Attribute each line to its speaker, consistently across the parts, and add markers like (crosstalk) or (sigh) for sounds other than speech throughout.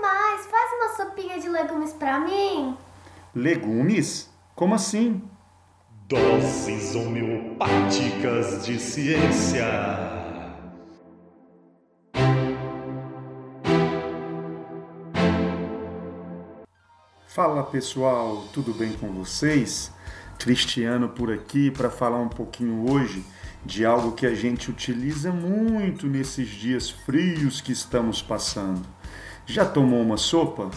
Speaker 1: demais! Faz uma sopinha de legumes pra mim!
Speaker 2: Legumes? Como assim?
Speaker 3: Doses homeopáticas de ciência.
Speaker 2: Fala pessoal, tudo bem com vocês? Cristiano por aqui para falar um pouquinho hoje de algo que a gente utiliza muito nesses dias frios que estamos passando. Já tomou uma sopa?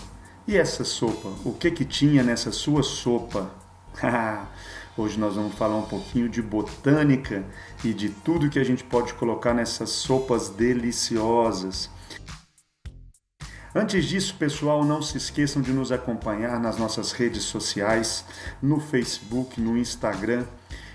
Speaker 2: E essa sopa? O que que tinha nessa sua sopa? (laughs) Hoje nós vamos falar um pouquinho de botânica e de tudo que a gente pode colocar nessas sopas deliciosas. Antes disso, pessoal, não se esqueçam de nos acompanhar nas nossas redes sociais, no Facebook, no Instagram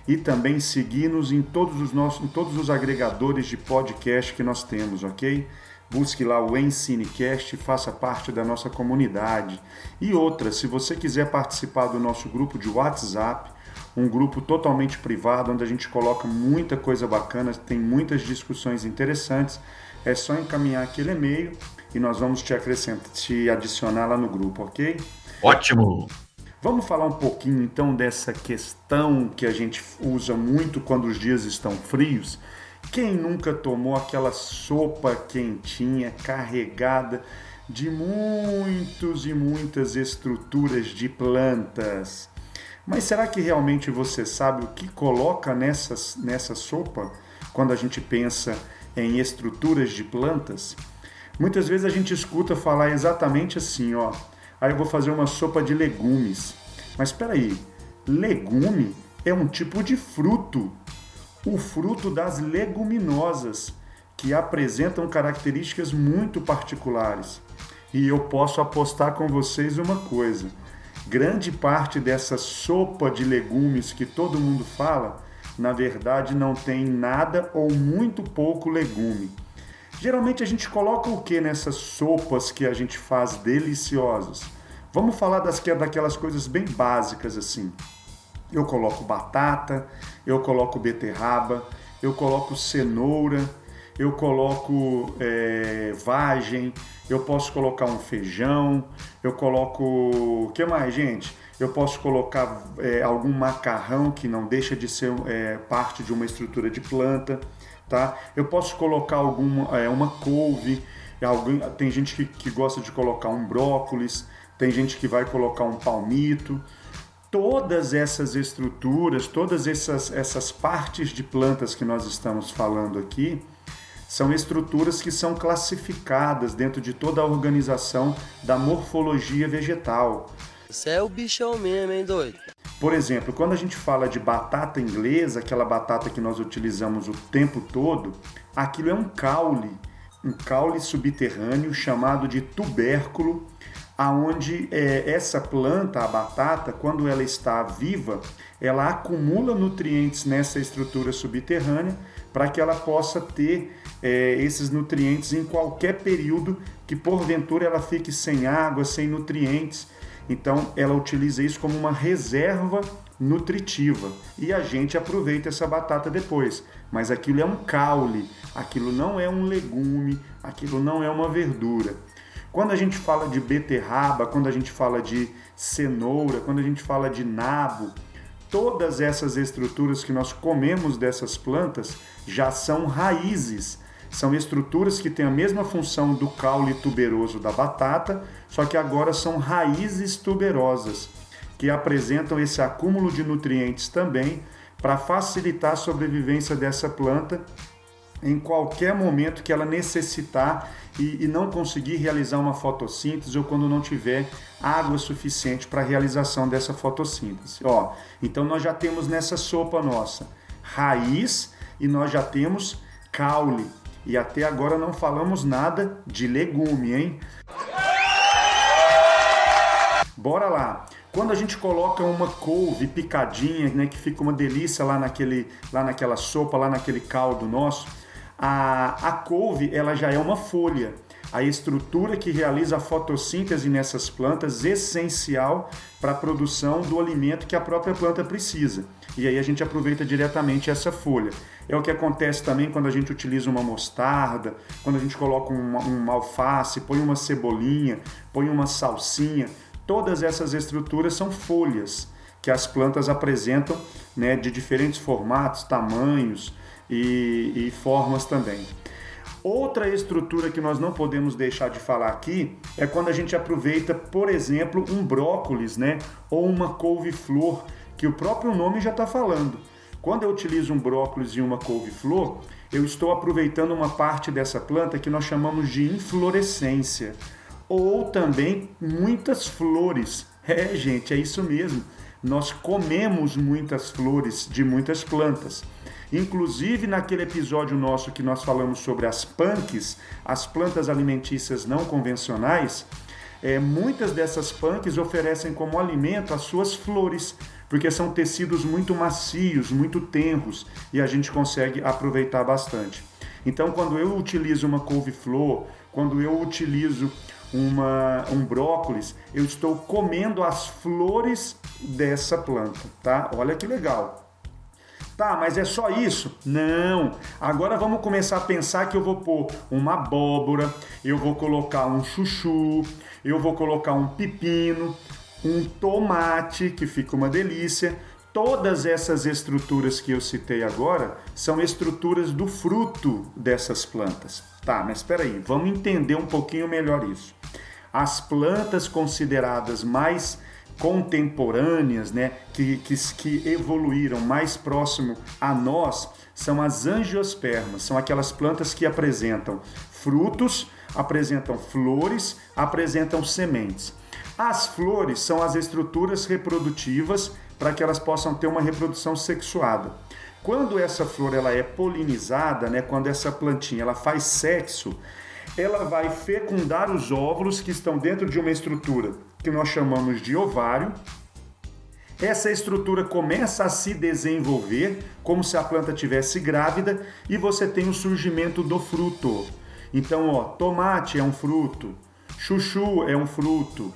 Speaker 2: e também seguir-nos em todos os nossos, em todos os agregadores de podcast que nós temos, ok? Busque lá o Ensinecast faça parte da nossa comunidade. E outra, se você quiser participar do nosso grupo de WhatsApp, um grupo totalmente privado, onde a gente coloca muita coisa bacana, tem muitas discussões interessantes. É só encaminhar aquele e-mail e nós vamos te acrescentar, te adicionar lá no grupo, ok?
Speaker 4: Ótimo!
Speaker 2: Vamos falar um pouquinho então dessa questão que a gente usa muito quando os dias estão frios. Quem nunca tomou aquela sopa quentinha carregada de muitos e muitas estruturas de plantas? Mas será que realmente você sabe o que coloca nessa, nessa sopa quando a gente pensa em estruturas de plantas? Muitas vezes a gente escuta falar exatamente assim, ó. Aí eu vou fazer uma sopa de legumes. Mas espera aí, legume é um tipo de fruto, o fruto das leguminosas, que apresentam características muito particulares. E eu posso apostar com vocês uma coisa: grande parte dessa sopa de legumes que todo mundo fala, na verdade não tem nada ou muito pouco legume. Geralmente a gente coloca o que nessas sopas que a gente faz deliciosas? Vamos falar das, daquelas coisas bem básicas assim. Eu coloco batata, eu coloco beterraba, eu coloco cenoura, eu coloco é, vagem, eu posso colocar um feijão, eu coloco. O que mais, gente? Eu posso colocar é, algum macarrão que não deixa de ser é, parte de uma estrutura de planta, tá? Eu posso colocar alguma é, uma couve, alguém, tem gente que, que gosta de colocar um brócolis, tem gente que vai colocar um palmito. Todas essas estruturas, todas essas, essas partes de plantas que nós estamos falando aqui, são estruturas que são classificadas dentro de toda a organização da morfologia vegetal.
Speaker 5: Você é o bichão mesmo, hein, doido?
Speaker 2: Por exemplo, quando a gente fala de batata inglesa, aquela batata que nós utilizamos o tempo todo, aquilo é um caule, um caule subterrâneo chamado de tubérculo, aonde é, essa planta, a batata, quando ela está viva, ela acumula nutrientes nessa estrutura subterrânea para que ela possa ter é, esses nutrientes em qualquer período que porventura ela fique sem água, sem nutrientes. Então ela utiliza isso como uma reserva nutritiva e a gente aproveita essa batata depois. Mas aquilo é um caule, aquilo não é um legume, aquilo não é uma verdura. Quando a gente fala de beterraba, quando a gente fala de cenoura, quando a gente fala de nabo, todas essas estruturas que nós comemos dessas plantas já são raízes são estruturas que têm a mesma função do caule tuberoso da batata, só que agora são raízes tuberosas, que apresentam esse acúmulo de nutrientes também para facilitar a sobrevivência dessa planta em qualquer momento que ela necessitar e, e, não conseguir realizar uma fotossíntese ou quando não tiver água suficiente para a realização dessa fotossíntese. Ó, então nós já temos nessa sopa nossa raiz e nós já temos caule, e até agora não falamos nada de legume, hein? Bora lá. Quando a gente coloca uma couve picadinha, né, que fica uma delícia lá naquele, lá naquela sopa, lá naquele caldo nosso, a, a couve ela já é uma folha. a estrutura que realiza a fotossíntese nessas plantas, essencial para a produção do alimento que a própria planta precisa. E aí a gente aproveita diretamente essa folha. É o que acontece também quando a gente utiliza uma mostarda, quando a gente coloca uma, uma alface, põe uma cebolinha, põe uma salsinha. Todas essas estruturas são folhas que as plantas apresentam né, de diferentes formatos, tamanhos e, e formas também. Outra estrutura que nós não podemos deixar de falar aqui é quando a gente aproveita, por exemplo, um brócolis, né, ou uma couve-flor, que o próprio nome já está falando. Quando eu utilizo um brócolis e uma couve-flor, eu estou aproveitando uma parte dessa planta que nós chamamos de inflorescência, ou também muitas flores. É, gente, é isso mesmo. Nós comemos muitas flores de muitas plantas. Inclusive naquele episódio nosso que nós falamos sobre as punks, as plantas alimentícias não convencionais, é, muitas dessas punks oferecem como alimento as suas flores, porque são tecidos muito macios, muito tenros e a gente consegue aproveitar bastante. Então, quando eu utilizo uma couve-flor, quando eu utilizo uma, um brócolis, eu estou comendo as flores dessa planta, tá? Olha que legal. Tá, mas é só isso? Não. Agora vamos começar a pensar que eu vou pôr uma abóbora, eu vou colocar um chuchu, eu vou colocar um pepino, um tomate, que fica uma delícia. Todas essas estruturas que eu citei agora são estruturas do fruto dessas plantas. Tá, mas espera aí, vamos entender um pouquinho melhor isso. As plantas consideradas mais contemporâneas, né, que, que, que evoluíram mais próximo a nós, são as angiospermas, são aquelas plantas que apresentam frutos, apresentam flores, apresentam sementes. As flores são as estruturas reprodutivas para que elas possam ter uma reprodução sexuada. Quando essa flor ela é polinizada, né, quando essa plantinha ela faz sexo, ela vai fecundar os óvulos que estão dentro de uma estrutura que nós chamamos de ovário. Essa estrutura começa a se desenvolver como se a planta tivesse grávida e você tem o surgimento do fruto. Então, ó, tomate é um fruto, chuchu é um fruto,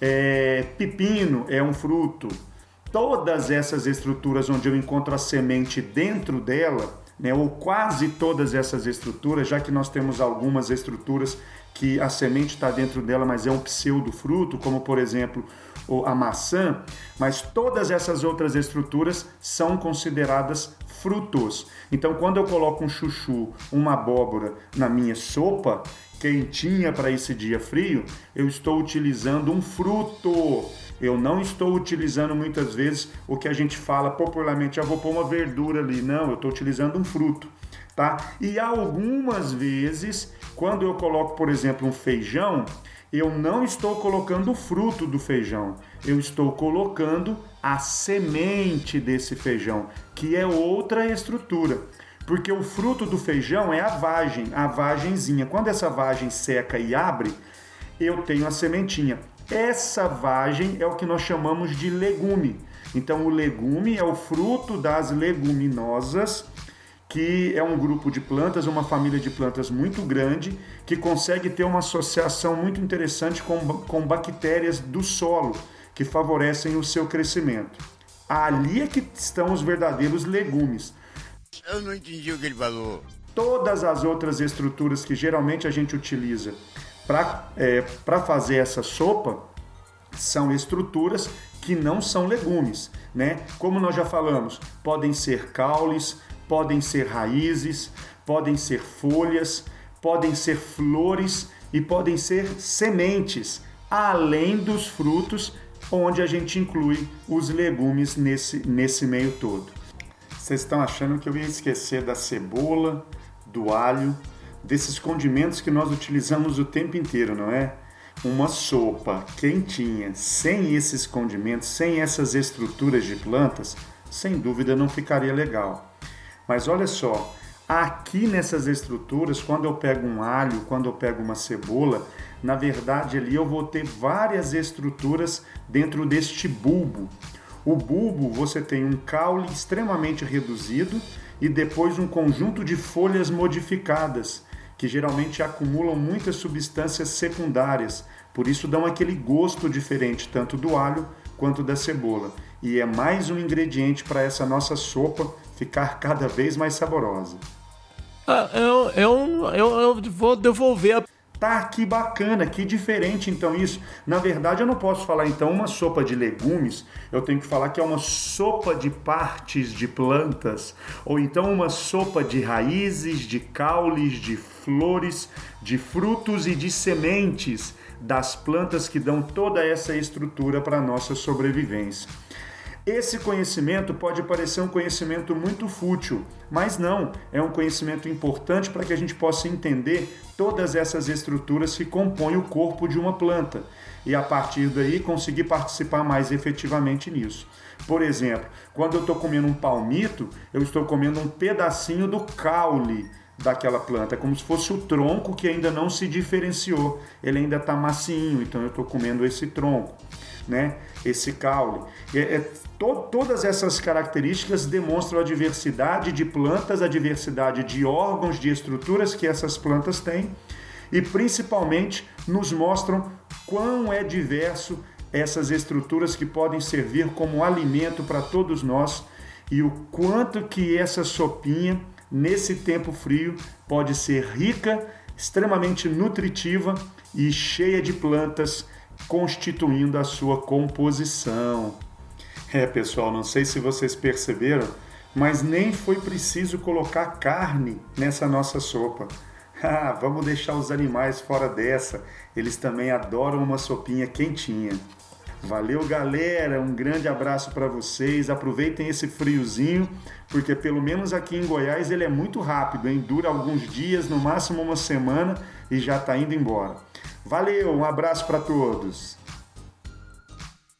Speaker 2: é, pepino é um fruto. Todas essas estruturas onde eu encontro a semente dentro dela, né, ou quase todas essas estruturas, já que nós temos algumas estruturas que a semente está dentro dela, mas é um pseudo fruto, como por exemplo a maçã, mas todas essas outras estruturas são consideradas frutos. Então, quando eu coloco um chuchu, uma abóbora na minha sopa quentinha para esse dia frio, eu estou utilizando um fruto. Eu não estou utilizando muitas vezes o que a gente fala popularmente, eu ah, vou pôr uma verdura ali. Não, eu estou utilizando um fruto, tá? E algumas vezes, quando eu coloco, por exemplo, um feijão, eu não estou colocando o fruto do feijão, eu estou colocando a semente desse feijão, que é outra estrutura. Porque o fruto do feijão é a vagem, a vagenzinha. Quando essa vagem seca e abre, eu tenho a sementinha. Essa vagem é o que nós chamamos de legume. Então, o legume é o fruto das leguminosas, que é um grupo de plantas, uma família de plantas muito grande, que consegue ter uma associação muito interessante com, com bactérias do solo, que favorecem o seu crescimento. Ali é que estão os verdadeiros legumes.
Speaker 4: Eu não entendi o que ele falou.
Speaker 2: Todas as outras estruturas que geralmente a gente utiliza para é, fazer essa sopa são estruturas que não são legumes, né? Como nós já falamos, podem ser caules, podem ser raízes, podem ser folhas, podem ser flores e podem ser sementes, além dos frutos, onde a gente inclui os legumes nesse, nesse meio todo. Vocês estão achando que eu ia esquecer da cebola, do alho, desses condimentos que nós utilizamos o tempo inteiro, não é? Uma sopa quentinha, sem esses condimentos, sem essas estruturas de plantas, sem dúvida não ficaria legal. Mas olha só, aqui nessas estruturas, quando eu pego um alho, quando eu pego uma cebola, na verdade ali eu vou ter várias estruturas dentro deste bulbo. O bulbo você tem um caule extremamente reduzido e depois um conjunto de folhas modificadas que geralmente acumulam muitas substâncias secundárias, por isso dão aquele gosto diferente tanto do alho quanto da cebola. E é mais um ingrediente para essa nossa sopa ficar cada vez mais saborosa.
Speaker 6: Ah, eu, eu, eu, eu vou devolver a
Speaker 2: Tá, que bacana, que diferente então isso. Na verdade, eu não posso falar então uma sopa de legumes, eu tenho que falar que é uma sopa de partes de plantas, ou então uma sopa de raízes, de caules, de flores, de frutos e de sementes das plantas que dão toda essa estrutura para a nossa sobrevivência. Esse conhecimento pode parecer um conhecimento muito fútil, mas não, é um conhecimento importante para que a gente possa entender todas essas estruturas que compõem o corpo de uma planta. E a partir daí conseguir participar mais efetivamente nisso. Por exemplo, quando eu estou comendo um palmito, eu estou comendo um pedacinho do caule daquela planta, como se fosse o tronco que ainda não se diferenciou, ele ainda está macinho, então eu estou comendo esse tronco, né? Esse caule. É, é, to, todas essas características demonstram a diversidade de plantas, a diversidade de órgãos, de estruturas que essas plantas têm e principalmente nos mostram quão é diverso essas estruturas que podem servir como alimento para todos nós e o quanto que essa sopinha nesse tempo frio pode ser rica, extremamente nutritiva e cheia de plantas constituindo a sua composição. É, pessoal, não sei se vocês perceberam, mas nem foi preciso colocar carne nessa nossa sopa. (laughs) Ah, vamos deixar os animais fora dessa. Eles também adoram uma sopinha quentinha. Valeu, galera. Um grande abraço para vocês. Aproveitem esse friozinho, porque pelo menos aqui em Goiás ele é muito rápido, hein? Dura alguns dias, no máximo uma semana e já está indo embora. Valeu, um abraço para todos.